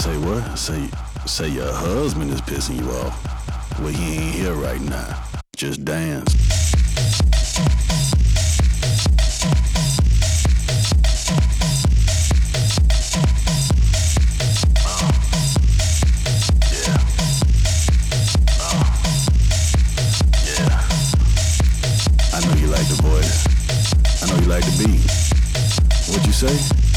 Say what? Say say your husband is pissing you off. Well, he ain't here right now. Just dance. Uh, I know you like the beat. What'd you say?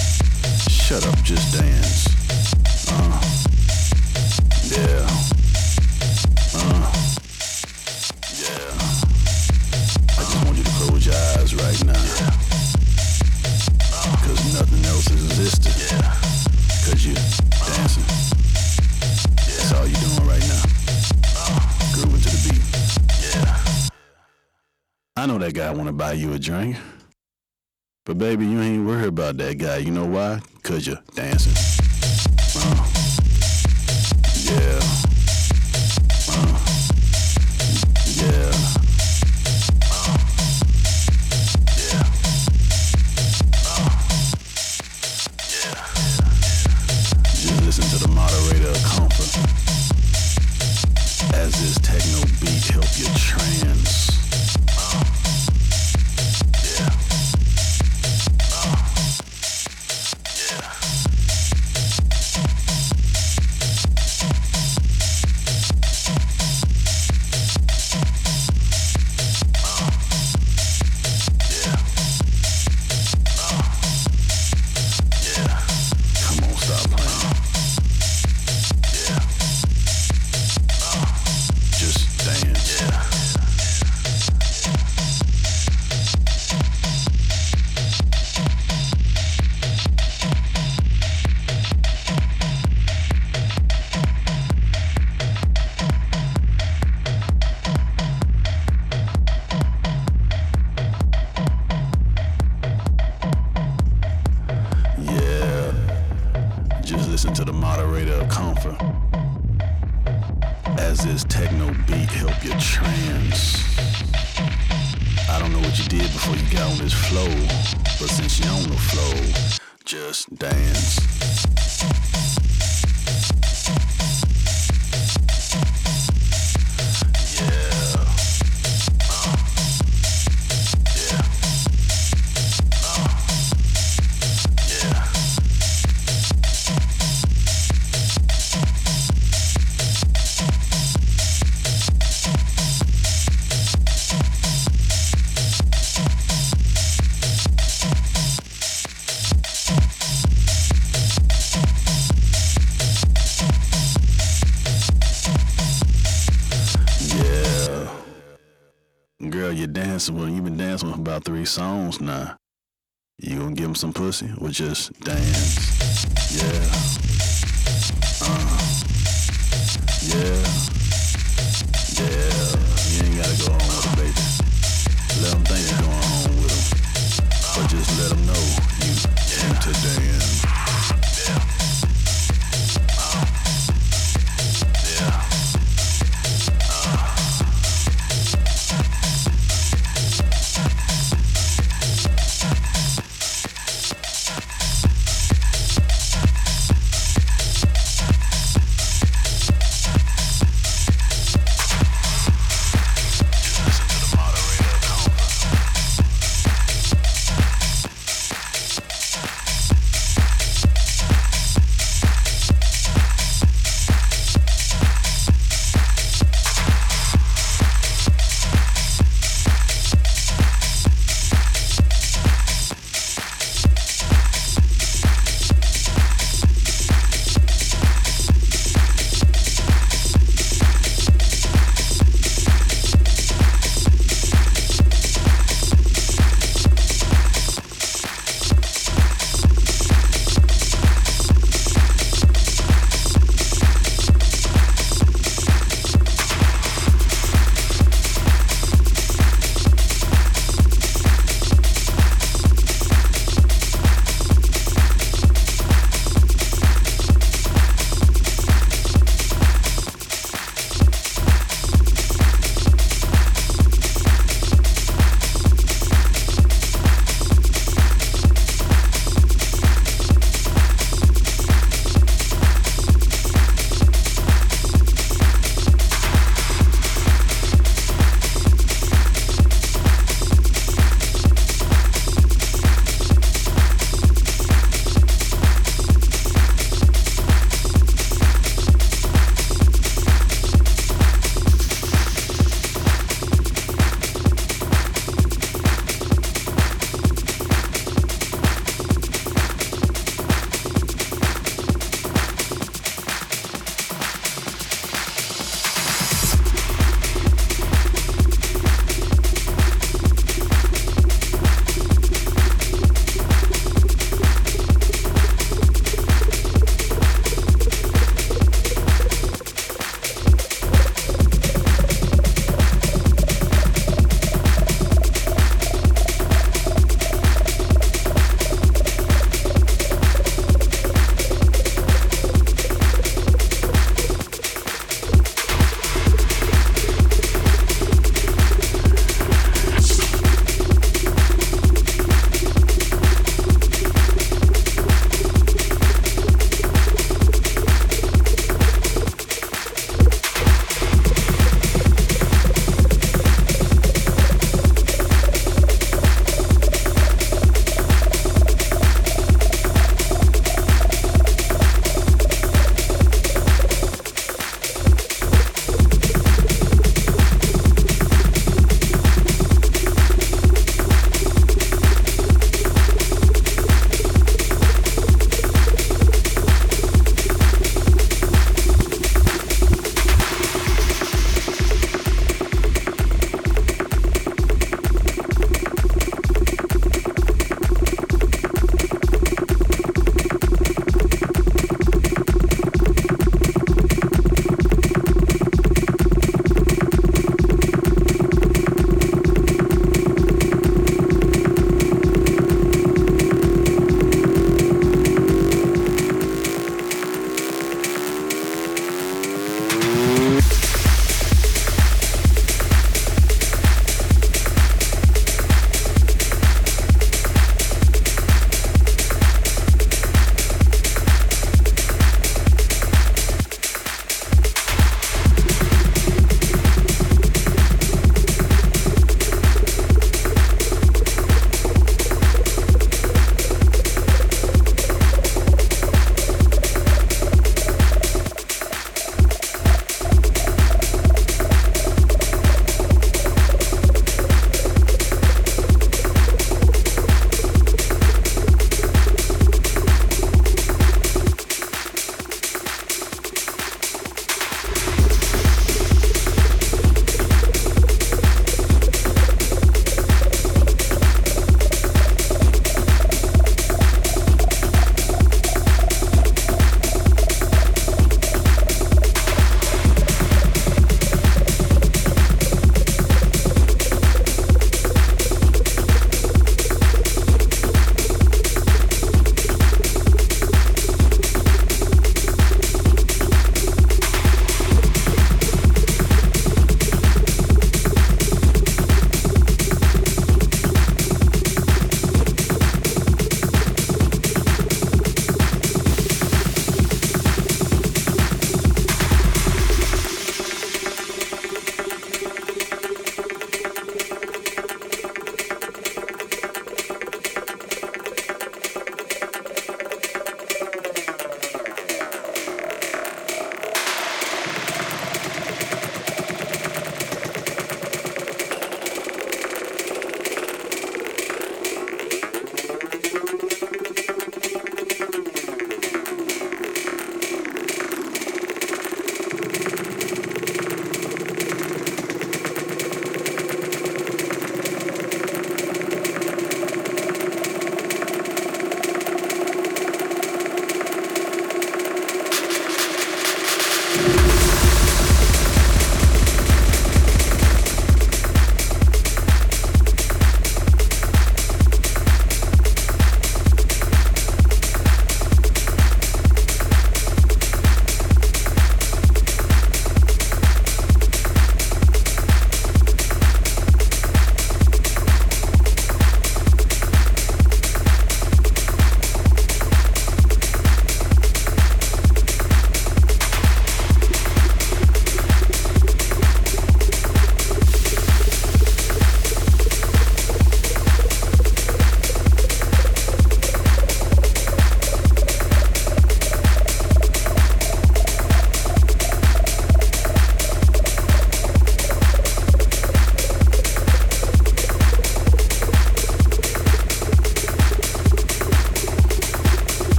to buy you a drink. But baby, you ain't worried about that guy. You know why? Cause you're dancing. you're dancing with them. You've been dancing with about three songs now. You gonna give them some pussy or just dance? Yeah. Uh, yeah.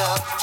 yourself